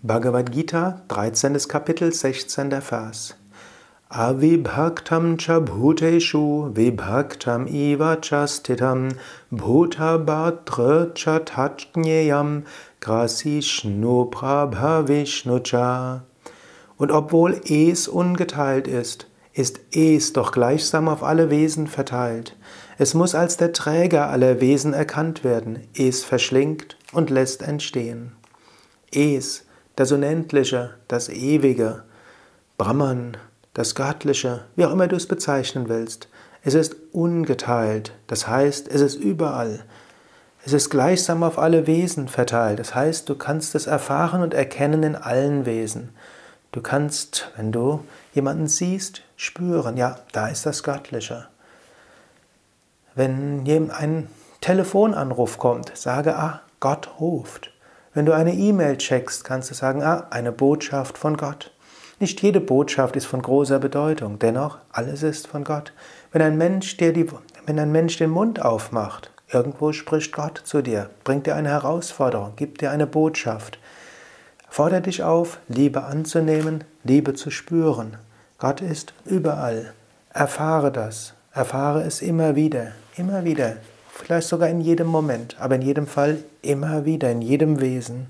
Bhagavad Gita, 13. Kapitel, 16. Vers. Avibhaktam cha bhuteshu vibhaktam iva cha stitam bhutabhadra cha tatjneyam grasi shnupra vishnucha. Und obwohl Es ungeteilt ist, ist Es doch gleichsam auf alle Wesen verteilt. Es muss als der Träger aller Wesen erkannt werden. Es verschlingt und lässt entstehen. Es das Unendliche, das Ewige, Brahman, das Göttliche, wie auch immer du es bezeichnen willst. Es ist ungeteilt, das heißt, es ist überall. Es ist gleichsam auf alle Wesen verteilt, das heißt, du kannst es erfahren und erkennen in allen Wesen. Du kannst, wenn du jemanden siehst, spüren, ja, da ist das Göttliche. Wenn ein Telefonanruf kommt, sage, ah, Gott ruft. Wenn du eine E-Mail checkst, kannst du sagen, ah, eine Botschaft von Gott. Nicht jede Botschaft ist von großer Bedeutung, dennoch alles ist von Gott. Wenn ein Mensch dir die, wenn ein Mensch den Mund aufmacht, irgendwo spricht Gott zu dir, bringt dir eine Herausforderung, gibt dir eine Botschaft. Fordere dich auf, Liebe anzunehmen, Liebe zu spüren. Gott ist überall. Erfahre das. Erfahre es immer wieder, immer wieder vielleicht sogar in jedem Moment, aber in jedem Fall immer wieder, in jedem Wesen.